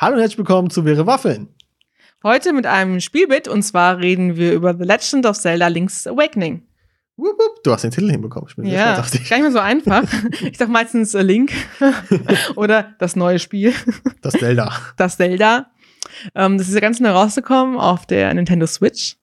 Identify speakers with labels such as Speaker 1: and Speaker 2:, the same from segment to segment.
Speaker 1: Hallo und herzlich willkommen zu Wäre Waffeln.
Speaker 2: Heute mit einem Spielbit und zwar reden wir über The Legend of Zelda Link's Awakening.
Speaker 1: Wupp, wupp. Du hast den Titel hinbekommen. Ich bin sehr
Speaker 2: Ja,
Speaker 1: auf dich.
Speaker 2: gar nicht mehr so einfach. Ich sag meistens äh, Link oder das neue Spiel,
Speaker 1: Das Zelda.
Speaker 2: das Zelda. Ähm, das ist ja ganz neu rausgekommen auf der Nintendo Switch.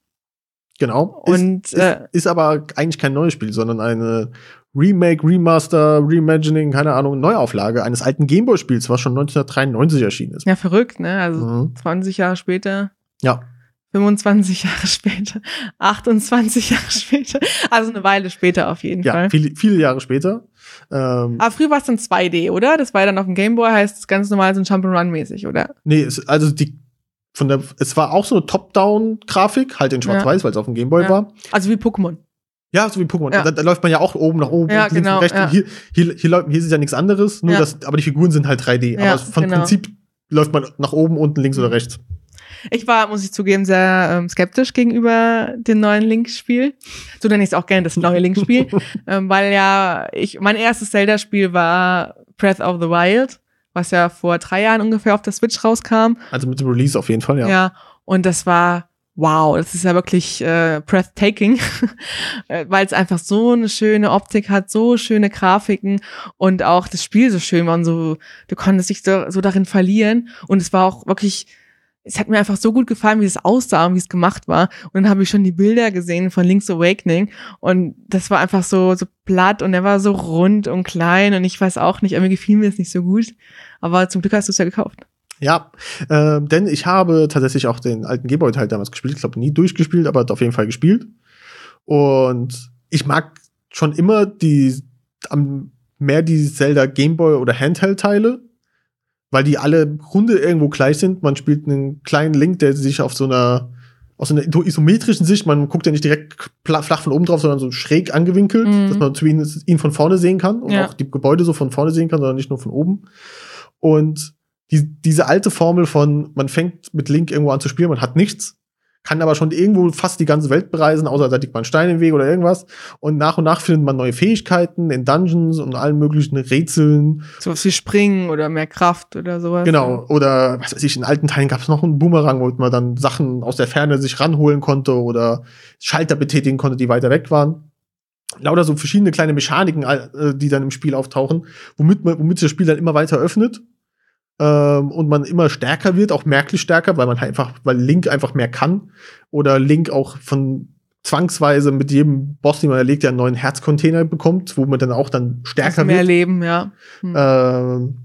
Speaker 1: Genau.
Speaker 2: Und,
Speaker 1: ist,
Speaker 2: äh,
Speaker 1: ist, ist aber eigentlich kein neues Spiel, sondern eine Remake, Remaster, Reimagining, keine Ahnung, Neuauflage eines alten Gameboy-Spiels, was schon 1993 erschienen ist.
Speaker 2: Ja, verrückt, ne? Also
Speaker 1: Mhm.
Speaker 2: 20 Jahre später,
Speaker 1: Ja.
Speaker 2: 25 Jahre später, 28 Jahre später. Also eine Weile später auf jeden
Speaker 1: Ja,
Speaker 2: Fall.
Speaker 1: viele, viele Jahre später. Ähm,
Speaker 2: Aber früher war es dann 2D, oder? Das war ja dann auf dem Gameboy, heißt es ganz normal so ein Jump'n'Run-mäßig, oder?
Speaker 1: nee, es, also die von der, es war auch so eine Top-Down-Grafik, halt in Schwarz-Weiß, weil es auf dem Gameboy
Speaker 2: Ja.
Speaker 1: war.
Speaker 2: Also wie Pokémon.
Speaker 1: Ja, so wie Pokémon.
Speaker 2: Ja.
Speaker 1: Da, da läuft man ja auch oben nach oben,
Speaker 2: Ja,
Speaker 1: links und
Speaker 2: genau,
Speaker 1: rechts.
Speaker 2: ja.
Speaker 1: Hier, hier, hier, läuft- hier ist ja nichts anderes, nur
Speaker 2: Ja.
Speaker 1: das, aber die Figuren sind halt 3D.
Speaker 2: Ja,
Speaker 1: aber von
Speaker 2: genau.
Speaker 1: Prinzip läuft man nach oben, unten, links oder rechts.
Speaker 2: Ich war, muss ich zugeben, sehr ähm, skeptisch gegenüber dem neuen Link-Spiel. So nenne ich es auch gerne das neue Link-Spiel. ähm, weil ja, ich, mein erstes Zelda-Spiel war Breath of the Wild, was ja vor drei Jahren ungefähr auf der Switch rauskam.
Speaker 1: Also mit dem Release auf jeden Fall, ja.
Speaker 2: Ja. und das war, wow, das ist ja wirklich äh, breathtaking, Äh, weil es einfach so eine schöne Optik hat, so schöne Grafiken und auch das Spiel so schön war und so, du konntest dich so, so darin verlieren und es war auch wirklich, es hat mir einfach so gut gefallen, wie es aussah und wie es gemacht war. Und dann habe ich schon die Bilder gesehen von Link's Awakening und das war einfach so, so platt und er war so rund und klein und ich weiß auch nicht, irgendwie gefiel mir es nicht so gut. Aber zum Glück hast du es ja gekauft.
Speaker 1: Ja, ähm, denn ich habe tatsächlich auch den alten Gameboy-Teil damals gespielt. Ich glaube, nie durchgespielt, aber auf jeden Fall gespielt. Und ich mag schon immer die mehr die Zelda Gameboy oder Handheld-Teile, weil die alle im Grunde irgendwo gleich sind. Man spielt einen kleinen Link, der sich auf so einer aus einer isometrischen Sicht, man guckt ja nicht direkt flach von oben drauf, sondern so schräg angewinkelt,
Speaker 2: Mhm.
Speaker 1: dass man zumindest ihn von vorne sehen kann und
Speaker 2: Ja.
Speaker 1: auch die Gebäude so von vorne sehen kann, sondern nicht nur von oben. Und die, diese alte Formel von, man fängt mit Link irgendwo an zu spielen, man hat nichts, kann aber schon irgendwo fast die ganze Welt bereisen, außer da liegt man ein Stein im Weg oder irgendwas. Und nach und nach findet man neue Fähigkeiten in Dungeons und allen möglichen Rätseln.
Speaker 2: Sowas wie Springen oder mehr Kraft oder sowas.
Speaker 1: Genau. Oder was weiß ich, in alten Teilen gab es noch einen Boomerang, wo man dann Sachen aus der Ferne sich ranholen konnte oder Schalter betätigen konnte, die weiter weg waren. Lauter so verschiedene kleine Mechaniken, äh, die dann im Spiel auftauchen, womit, man, womit sich das Spiel dann immer weiter öffnet. Ähm, und man immer stärker wird, auch merklich stärker, weil man halt einfach, weil Link einfach mehr kann. Oder Link auch von zwangsweise mit jedem Boss, den man erlegt, ja einen neuen Herzcontainer bekommt, wo man dann auch dann stärker
Speaker 2: mehr
Speaker 1: wird.
Speaker 2: Leben, ja. Hm.
Speaker 1: Ähm,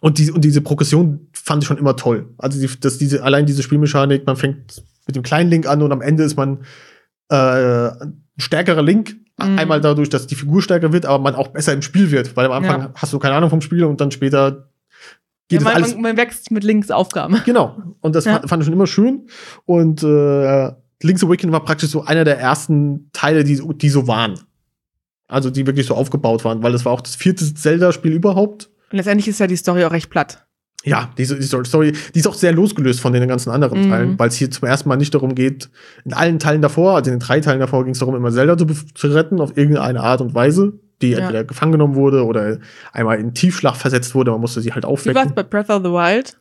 Speaker 1: und, die, und diese Progression fand ich schon immer toll. Also die, dass diese, allein diese Spielmechanik, man fängt mit dem kleinen Link an und am Ende ist man äh, ein stärkerer Link.
Speaker 2: Mhm.
Speaker 1: Einmal dadurch, dass die Figur stärker wird, aber man auch besser im Spiel wird. Weil am Anfang
Speaker 2: Ja.
Speaker 1: hast du keine Ahnung vom Spiel und dann später geht
Speaker 2: ja, man,
Speaker 1: alles.
Speaker 2: man, wächst mit Links Aufgaben.
Speaker 1: Genau. Und das
Speaker 2: Ja.
Speaker 1: fand, fand ich schon immer schön. Und äh, Link's Awakening war praktisch so einer der ersten Teile, die, die so waren. Also die wirklich so aufgebaut waren, weil es war auch das vierte Zelda-Spiel überhaupt.
Speaker 2: Und letztendlich ist ja die Story auch recht platt.
Speaker 1: Ja, diese, diese Story, die ist auch sehr losgelöst von den ganzen anderen
Speaker 2: Mhm.
Speaker 1: Teilen, weil es hier zum ersten Mal nicht darum geht, in allen Teilen davor, also in den drei Teilen davor ging es darum, immer Zelda zu, zu retten auf irgendeine Art und Weise, die
Speaker 2: Ja.
Speaker 1: entweder gefangen genommen wurde oder einmal in Tiefschlag versetzt wurde, man musste sie halt
Speaker 2: Wie war es
Speaker 1: aufwecken.
Speaker 2: bei Breath of the Wild?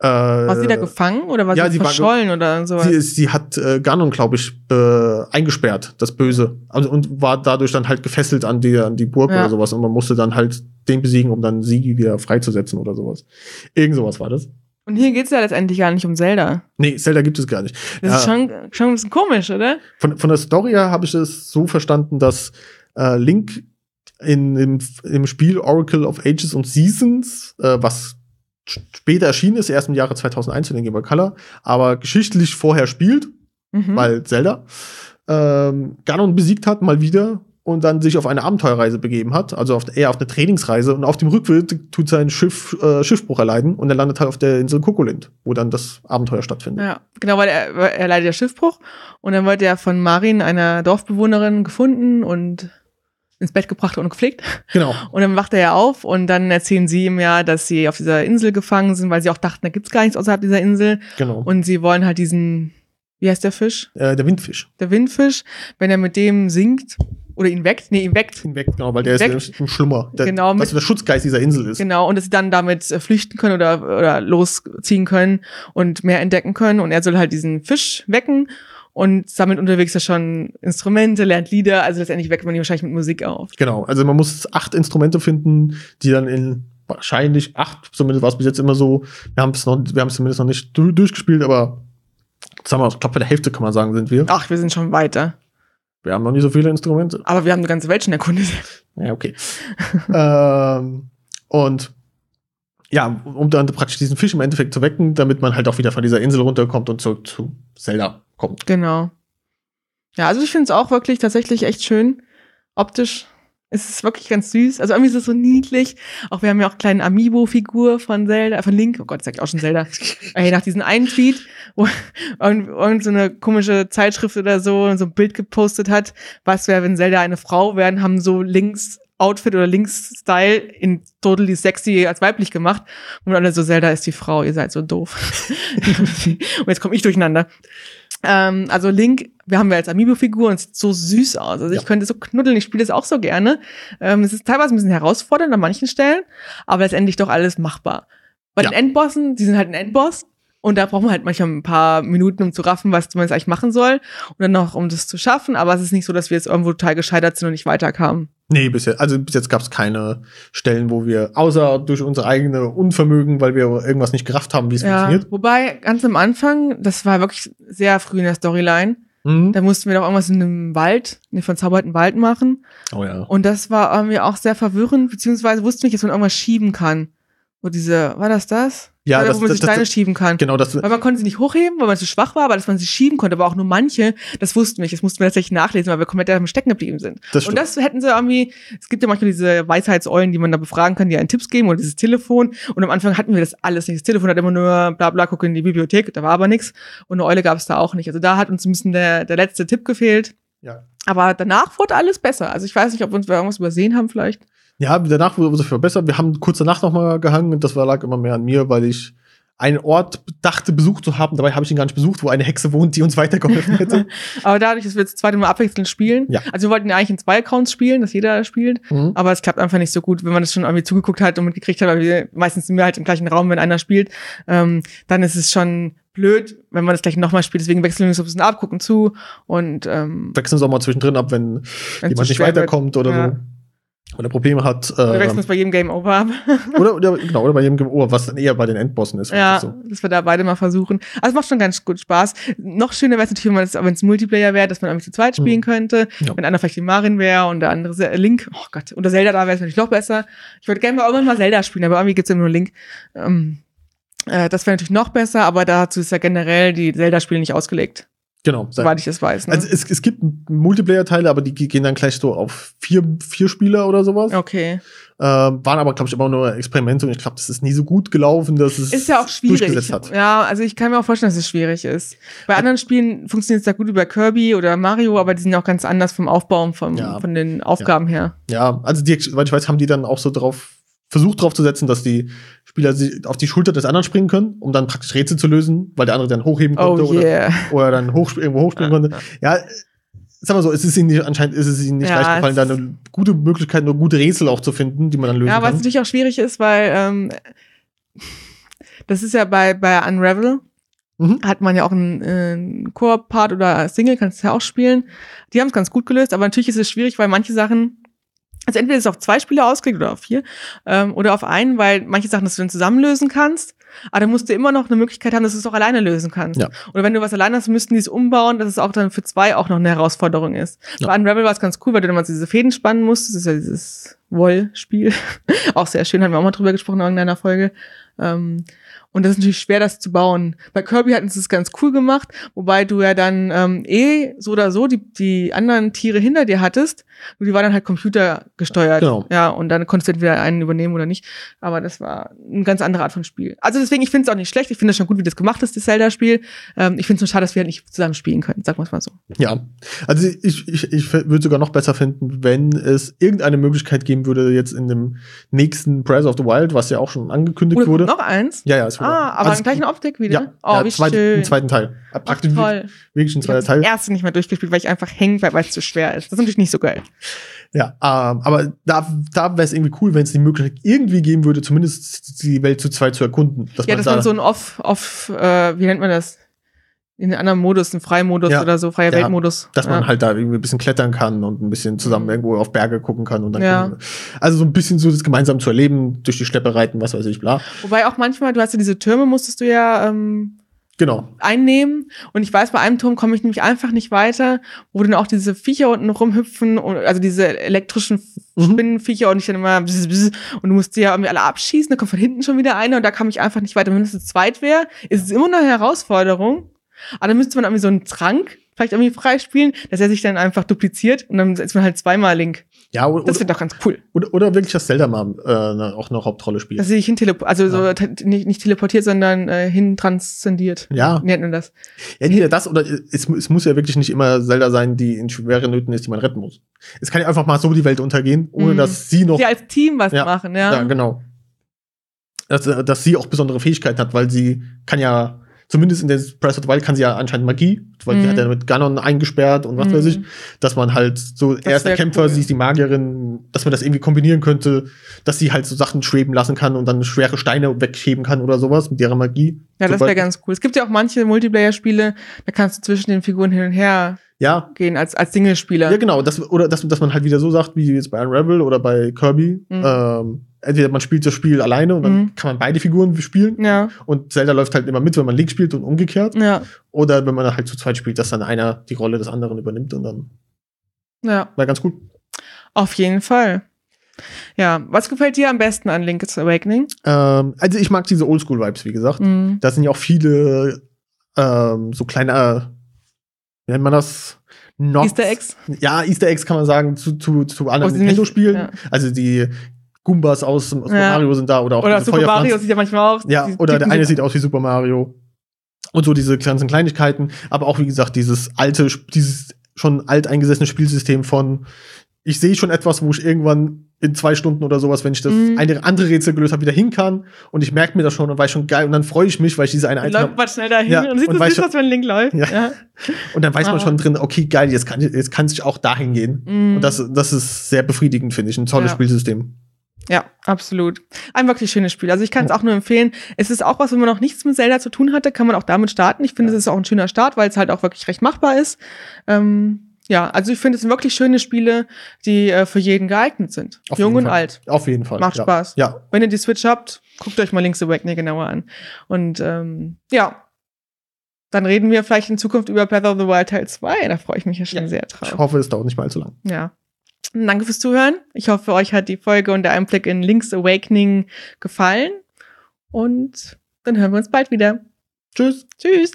Speaker 1: Äh,
Speaker 2: War sie da gefangen oder war
Speaker 1: ja,
Speaker 2: sie
Speaker 1: sie war
Speaker 2: verschollen oder sowas?
Speaker 1: sie, sie hat äh, Ganon, glaube ich, äh, eingesperrt, das Böse. Also, und war dadurch dann halt gefesselt an die, an die Burg
Speaker 2: Ja.
Speaker 1: oder sowas. Und man musste dann halt den besiegen, um dann sie wieder freizusetzen oder sowas. Irgend sowas war das.
Speaker 2: Und hier geht's ja letztendlich gar nicht um Zelda.
Speaker 1: Nee, Zelda gibt es gar nicht.
Speaker 2: Das ist schon, schon ein bisschen komisch, oder?
Speaker 1: Von, von der Story her habe ich es so verstanden, dass äh, Link in, im, im Spiel Oracle of Ages und Seasons, äh, was später erschienen ist, erst im Jahre 2001 in den Game Boy Color, aber geschichtlich vorher spielt,
Speaker 2: Mhm.
Speaker 1: weil Zelda, ähm, Ganon besiegt hat, mal wieder, und dann sich auf eine Abenteuerreise begeben hat, also auf, eher auf eine Trainingsreise. Und auf dem Rückweg tut sein Schiff äh, Schiffbruch erleiden und er landet halt auf der Insel Kokolind, wo dann das Abenteuer stattfindet.
Speaker 2: Ja, genau, weil er, weil er leidet ja Schiffbruch und dann wird er von Marin, einer Dorfbewohnerin, gefunden und ins Bett gebracht und gepflegt.
Speaker 1: Genau.
Speaker 2: Und dann wacht er ja auf und dann erzählen sie ihm ja, dass sie auf dieser Insel gefangen sind, weil sie auch dachten, da gibt's gar nichts außerhalb dieser Insel.
Speaker 1: Genau.
Speaker 2: Und sie wollen halt diesen, wie heißt der Fisch?
Speaker 1: äh, der Windfisch.
Speaker 2: Der Windfisch, wenn er mit dem singt, oder ihn weckt, nee, ihn weckt.
Speaker 1: Ihn weckt, genau, weil der
Speaker 2: Weckt.
Speaker 1: ist im Schlummer. Der,
Speaker 2: Genau, mit-
Speaker 1: der Schutzgeist dieser Insel ist.
Speaker 2: Genau, und dass sie dann damit äh, flüchten können oder, oder losziehen können und mehr entdecken können. Und er soll halt diesen Fisch wecken und sammelt unterwegs ja schon Instrumente, lernt Lieder. Also letztendlich weckt man ihn wahrscheinlich mit Musik auf.
Speaker 1: Genau, also man muss acht Instrumente finden, die dann in wahrscheinlich acht, zumindest war es bis jetzt immer so. Wir haben es noch, wir haben es zumindest noch nicht du durchgespielt, aber sagen wir, ich glaube bei der Hälfte kann man sagen, sind wir.
Speaker 2: Ach, wir sind schon weiter.
Speaker 1: Wir haben noch nicht so viele Instrumente.
Speaker 2: Aber wir haben die ganze Welt schon erkundet.
Speaker 1: Ja, okay. ähm, und ja, um dann praktisch diesen Fisch im Endeffekt zu wecken, damit man halt auch wieder von dieser Insel runterkommt und zurück zu Zelda kommt.
Speaker 2: Genau. Ja, also ich finde es auch wirklich tatsächlich echt schön. Optisch ist es wirklich ganz süß. Also irgendwie ist es so niedlich. Auch wir haben ja auch eine kleine Amiibo-Figur von Zelda, von Link. Oh Gott, sagt auch schon Zelda. Ey, nach diesem einen Tweet, wo irgend, irgend so eine komische Zeitschrift oder so so ein Bild gepostet hat, was wäre, wenn Zelda eine Frau wären, haben so Links Outfit oder Links Style in totally sexy als weiblich gemacht und alle so Zelda ist die Frau, ihr seid so doof. und jetzt komme ich durcheinander. Ähm, also Link, wir haben ja als Amiibo-Figur und es sieht so süß aus. Also
Speaker 1: Ja.
Speaker 2: ich könnte so knuddeln, ich spiele das auch so gerne. Ähm, es ist teilweise ein bisschen herausfordernd an manchen Stellen, aber letztendlich doch alles machbar. Bei
Speaker 1: Ja.
Speaker 2: den Endbossen, die sind halt ein Endboss und da braucht man halt manchmal ein paar Minuten, um zu raffen, was man jetzt eigentlich machen soll und dann noch, um das zu schaffen. Aber es ist nicht so, dass wir jetzt irgendwo total gescheitert sind und nicht weiterkamen.
Speaker 1: Nee, bis jetzt, also bis jetzt gab es keine Stellen, wo wir, außer durch unsere eigene Unvermögen, weil wir irgendwas nicht gerafft haben, wie es
Speaker 2: Ja,
Speaker 1: funktioniert.
Speaker 2: wobei ganz am Anfang, das war wirklich sehr früh in der Storyline,
Speaker 1: Mhm.
Speaker 2: da mussten wir doch irgendwas in einem Wald, in einem verzauberten Wald machen.
Speaker 1: Oh ja.
Speaker 2: Und das war irgendwie auch sehr verwirrend, beziehungsweise wusste nicht, dass man irgendwas schieben kann. Wo diese, war das das?
Speaker 1: Ja,
Speaker 2: Oder
Speaker 1: das,
Speaker 2: wo man
Speaker 1: das,
Speaker 2: sich Steine
Speaker 1: das,
Speaker 2: schieben kann.
Speaker 1: genau das.
Speaker 2: Weil man konnte sie nicht hochheben, weil man zu schwach war, aber dass man sie schieben konnte, aber auch nur manche, das wussten wir nicht. Das mussten wir tatsächlich nachlesen, weil wir komplett am Stecken geblieben sind.
Speaker 1: Das
Speaker 2: und das hätten sie irgendwie, es gibt ja manchmal diese Weisheitseulen, die man da befragen kann, die einen Tipps geben oder dieses Telefon. Und am Anfang hatten wir das alles nicht. Das Telefon hat immer nur bla bla, guck in die Bibliothek, da war aber nichts. Und eine Eule gab es da auch nicht. Also da hat uns ein bisschen der, der letzte Tipp gefehlt.
Speaker 1: Ja.
Speaker 2: Aber danach wurde alles besser. Also ich weiß nicht, ob wir uns irgendwas übersehen haben vielleicht.
Speaker 1: Ja, danach wurde es verbessert. Wir haben kurz danach noch mal gehangen und das lag immer mehr an mir, weil ich einen Ort dachte, besucht zu haben. Dabei habe ich ihn gar nicht besucht, wo eine Hexe wohnt, die uns weitergeholfen hätte.
Speaker 2: Aber dadurch, dass wir jetzt das zweite Mal abwechselnd spielen,
Speaker 1: Ja.
Speaker 2: also wir wollten ja eigentlich in zwei Accounts spielen, dass jeder spielt,
Speaker 1: Mhm.
Speaker 2: aber es klappt einfach nicht so gut, wenn man das schon irgendwie zugeguckt hat und mitgekriegt hat, weil wir meistens sind wir halt im gleichen Raum, wenn einer spielt, ähm, dann ist es schon blöd, wenn man das gleich nochmal spielt. Deswegen wechseln wir uns so ein bisschen ab, gucken zu und ähm,
Speaker 1: Wechseln es auch mal zwischendrin ab, wenn
Speaker 2: wenn's
Speaker 1: jemand nicht
Speaker 2: schwer wird.
Speaker 1: weiterkommt oder
Speaker 2: Ja.
Speaker 1: so. Oder Probleme hat.
Speaker 2: Wir wechseln
Speaker 1: Ähm,
Speaker 2: uns bei jedem Game Over ab.
Speaker 1: oder, oder, genau, oder bei jedem oh, was dann eher bei den Endbossen ist.
Speaker 2: ja,
Speaker 1: So.
Speaker 2: dass wir da beide mal versuchen. Also es macht schon ganz gut Spaß. Noch schöner wäre es natürlich, wenn es wenn es Multiplayer wäre, dass man irgendwie zu zweit spielen
Speaker 1: Mhm.
Speaker 2: könnte.
Speaker 1: Ja.
Speaker 2: Wenn einer vielleicht die Marin wäre und der andere Se- Link. Oh Gott, und der Zelda da wäre es natürlich noch besser. Ich würde gerne mal irgendwann mal Zelda spielen, aber irgendwie gibt's immer nur Link. Ähm, äh, das wäre natürlich noch besser, aber dazu ist ja generell die Zelda-Spiele nicht ausgelegt,
Speaker 1: Genau.
Speaker 2: soweit ich das weiß. Ne?
Speaker 1: Also es, es gibt Multiplayer-Teile, aber die gehen dann gleich so auf vier, vier Spieler oder sowas.
Speaker 2: okay.
Speaker 1: Ähm, waren aber, glaube ich, immer nur Experimente und ich glaube, das ist nie so gut gelaufen, dass es
Speaker 2: Ist ja auch schwierig.
Speaker 1: durchgesetzt hat.
Speaker 2: Ja, also ich kann mir auch vorstellen, dass es schwierig ist. Bei anderen Spielen funktioniert es da gut über Kirby oder Mario, aber die sind auch ganz anders vom Aufbau und vom,
Speaker 1: Ja.
Speaker 2: von den Aufgaben her.
Speaker 1: Ja, also die, weil ich weiß, haben die dann auch so drauf versucht drauf zu setzen, dass die Spieler sie auf die Schulter des anderen springen können, um dann praktisch Rätsel zu lösen, weil der andere dann hochheben konnte
Speaker 2: Oh
Speaker 1: oder,
Speaker 2: yeah.
Speaker 1: oder dann hoch, irgendwo hochspringen konnte. Ja, sag mal so, es ist ihnen nicht, anscheinend ist es ihnen nicht
Speaker 2: Ja,
Speaker 1: leicht gefallen, da eine gute Möglichkeit, nur gute Rätsel auch zu finden, die man dann lösen
Speaker 2: Ja, was
Speaker 1: kann.
Speaker 2: natürlich auch schwierig ist, weil ähm, das ist ja bei, bei Unravel,
Speaker 1: Mhm.
Speaker 2: hat man ja auch einen, äh, einen Koop-Part oder Single, kannst du ja auch spielen. Die haben es ganz gut gelöst, aber natürlich ist es schwierig, weil manche Sachen, also entweder ist es auf zwei Spieler ausgelegt oder auf vier, ähm, oder auf einen, weil manche Sachen, dass du dann zusammenlösen kannst, aber dann musst du immer noch eine Möglichkeit haben, dass du es auch alleine lösen kannst.
Speaker 1: Ja.
Speaker 2: Oder wenn du was alleine hast, müssten die es umbauen, dass es auch dann für zwei auch noch eine Herausforderung ist.
Speaker 1: Ja.
Speaker 2: Bei Unravel war es ganz cool, weil du dann mal diese Fäden spannen musst. Das ist ja dieses Woll-Spiel. auch sehr schön, haben wir auch mal drüber gesprochen in irgendeiner Folge. Ähm, und das ist natürlich schwer, das zu bauen. Bei Kirby hatten sie es ganz cool gemacht, wobei du ja dann ähm, eh so oder so die, die anderen Tiere hinter dir hattest. Nur die waren dann halt computergesteuert.
Speaker 1: Genau.
Speaker 2: Ja, und dann konntest du entweder einen übernehmen oder nicht. Aber das war eine ganz andere Art von Spiel. Also deswegen, ich finde es auch nicht schlecht. Ich finde es schon gut, wie das gemacht ist, das Zelda-Spiel. Ähm, ich finde es nur schade, dass wir halt nicht zusammen spielen können. Sagen wir es mal so.
Speaker 1: Ja, also ich, ich, ich würde sogar noch besser finden, wenn es irgendeine Möglichkeit geben würde, jetzt in dem nächsten Breath of the Wild, was ja auch schon angekündigt
Speaker 2: Oder
Speaker 1: wurde.
Speaker 2: Noch eins?
Speaker 1: Ja, ja, ist
Speaker 2: Ah, aber
Speaker 1: also,
Speaker 2: in gleichen Optik wieder?
Speaker 1: Ja,
Speaker 2: oh,
Speaker 1: ja
Speaker 2: wie
Speaker 1: zweit,
Speaker 2: schön.
Speaker 1: im zweiten Teil. Praktisch
Speaker 2: toll.
Speaker 1: wirklich ein
Speaker 2: Ich
Speaker 1: zweiter
Speaker 2: habe
Speaker 1: Teil.
Speaker 2: das erste nicht mehr durchgespielt, weil ich einfach hängen bleibe, weil es zu schwer ist. Das ist natürlich nicht so geil.
Speaker 1: Ja, ähm, aber da, da wäre es irgendwie cool, wenn es die Möglichkeit irgendwie geben würde, zumindest die Welt zu zweit zu erkunden. Dass
Speaker 2: ja,
Speaker 1: man
Speaker 2: dass
Speaker 1: da,
Speaker 2: man so ein Off, Off, äh, wie nennt man das? In einem anderen Modus, einen Freimodus
Speaker 1: Ja.
Speaker 2: oder so, freier
Speaker 1: Ja,
Speaker 2: Weltmodus.
Speaker 1: dass man
Speaker 2: ja.
Speaker 1: halt da irgendwie ein bisschen klettern kann und ein bisschen zusammen
Speaker 2: Mhm.
Speaker 1: irgendwo auf Berge gucken kann und dann
Speaker 2: Ja.
Speaker 1: kann, also so ein bisschen so das gemeinsam zu erleben, durch die Steppe reiten, was weiß ich, bla.
Speaker 2: Wobei auch manchmal, du hast ja diese Türme, musstest du ja ähm,
Speaker 1: Genau.
Speaker 2: einnehmen. Und ich weiß, bei einem Turm komme ich nämlich einfach nicht weiter, wo dann auch diese Viecher unten rumhüpfen, und, also diese elektrischen
Speaker 1: Mhm.
Speaker 2: Spinnenviecher und ich dann immer bzz, bzz, und du musst die ja irgendwie alle abschießen, dann kommt von hinten schon wieder einer und da kam ich einfach nicht weiter. Wenn es zu zweit wäre, ist es immer eine Herausforderung. Aber dann müsste man irgendwie so einen Trank vielleicht irgendwie freispielen, dass er sich dann einfach dupliziert und dann ist man halt zweimal Link.
Speaker 1: Ja, oder,
Speaker 2: Das wird doch ganz cool.
Speaker 1: oder, oder wirklich, dass Zelda mal äh, auch eine Hauptrolle spielt.
Speaker 2: Dass sie sich hin also so
Speaker 1: Ja.
Speaker 2: te- nicht, nicht teleportiert, sondern äh, hin transzendiert.
Speaker 1: ja,
Speaker 2: nennt man das?
Speaker 1: ja, entweder das oder es, es muss ja wirklich nicht immer Zelda sein, die in schweren Nöten ist, die man retten muss. Es kann ja einfach mal so die Welt untergehen, ohne
Speaker 2: Mhm.
Speaker 1: dass sie noch
Speaker 2: Sie als Team was
Speaker 1: Ja.
Speaker 2: machen, ja.
Speaker 1: Ja, genau. Dass, äh, dass sie auch besondere Fähigkeiten hat, weil sie kann ja, zumindest in der Breath of the Wild kann sie ja anscheinend Magie, weil
Speaker 2: Mhm.
Speaker 1: sie hat ja mit Ganon eingesperrt und was
Speaker 2: Mhm.
Speaker 1: weiß ich, dass man halt so, er ist der Kämpfer,
Speaker 2: cool.
Speaker 1: sie ist die Magierin, dass man das irgendwie kombinieren könnte, dass sie halt so Sachen schweben lassen kann und dann schwere Steine wegheben kann oder sowas mit ihrer Magie.
Speaker 2: Ja, das wäre ganz cool. Es gibt ja auch manche Multiplayer-Spiele, da kannst du zwischen den Figuren hin und her
Speaker 1: Ja,
Speaker 2: gehen als, als Single-Spieler.
Speaker 1: ja, genau. Das, oder dass, dass man halt wieder so sagt, wie jetzt bei Unravel oder bei Kirby.
Speaker 2: Mhm.
Speaker 1: Ähm, entweder man spielt das Spiel alleine und dann
Speaker 2: Mhm.
Speaker 1: kann man beide Figuren spielen.
Speaker 2: Ja,
Speaker 1: Und Zelda läuft halt immer mit, wenn man Link spielt und umgekehrt.
Speaker 2: ja,
Speaker 1: Oder wenn man halt zu zweit spielt, dass dann einer die Rolle des anderen übernimmt und dann
Speaker 2: ja.
Speaker 1: war ganz gut.
Speaker 2: Auf jeden Fall. Ja, was gefällt dir am besten an Link's Awakening?
Speaker 1: Ähm, also ich mag diese Oldschool-Vibes, wie gesagt.
Speaker 2: Mhm.
Speaker 1: Da sind ja auch viele ähm, so kleine, wie nennt man das? Nods.
Speaker 2: Easter Eggs?
Speaker 1: Ja, Easter Eggs kann man sagen zu, zu, zu anderen
Speaker 2: Oh,
Speaker 1: Nintendo-Spielen.
Speaker 2: ja.
Speaker 1: Also die Goombas aus, aus Super
Speaker 2: Ja.
Speaker 1: Mario sind da oder auch
Speaker 2: Oder Super Mario sieht ja manchmal auch.
Speaker 1: Ja, oder der eine sieht aus wie Super Mario. Und so diese ganzen Kleinigkeiten. Aber auch, wie gesagt, dieses alte, dieses schon alteingesessene Spielsystem von, ich sehe schon etwas, wo ich irgendwann in zwei Stunden oder sowas, wenn ich das
Speaker 2: Mhm.
Speaker 1: eine andere Rätsel gelöst habe, wieder hin kann. Und ich merke mir das schon und weiß schon geil. Und dann freue ich mich, weil ich diese eine Item
Speaker 2: läuft man schnell dahin
Speaker 1: Ja,
Speaker 2: und sieht
Speaker 1: und schon-
Speaker 2: aus, wenn Link läuft.
Speaker 1: Ja.
Speaker 2: Ja.
Speaker 1: Und dann weiß man
Speaker 2: Ah.
Speaker 1: schon drin, okay, geil, jetzt kann, jetzt kann ich auch dahin gehen.
Speaker 2: Mhm.
Speaker 1: Und das, das ist sehr befriedigend, finde ich. Ein tolles
Speaker 2: Ja.
Speaker 1: Spielsystem.
Speaker 2: Ja, absolut. Ein wirklich schönes Spiel. Also ich kann es auch nur empfehlen. Es ist auch was, wenn man noch nichts mit Zelda zu tun hatte, kann man auch damit starten. Ich finde, es ist auch ein schöner Start, weil es halt auch wirklich recht machbar ist. Ähm, ja, also ich finde, es sind wirklich schöne Spiele, die äh, für jeden geeignet sind.
Speaker 1: Auf
Speaker 2: Jung und
Speaker 1: Fall.
Speaker 2: alt.
Speaker 1: Auf jeden Fall.
Speaker 2: Macht
Speaker 1: ja.
Speaker 2: Spaß.
Speaker 1: Ja,
Speaker 2: Wenn ihr die Switch habt, guckt euch mal Link's Awakening genauer an. Und ähm, ja, dann reden wir vielleicht in Zukunft über Breath of the Wild Teil 2. Da freue ich mich ja schon
Speaker 1: Ja.
Speaker 2: sehr
Speaker 1: ich
Speaker 2: drauf.
Speaker 1: hoffe, es dauert nicht mal allzu lang.
Speaker 2: Ja. Danke fürs Zuhören. Ich hoffe, euch hat die Folge und der Einblick in Link's Awakening gefallen. Und dann hören wir uns bald wieder.
Speaker 1: Tschüss.
Speaker 2: Tschüss.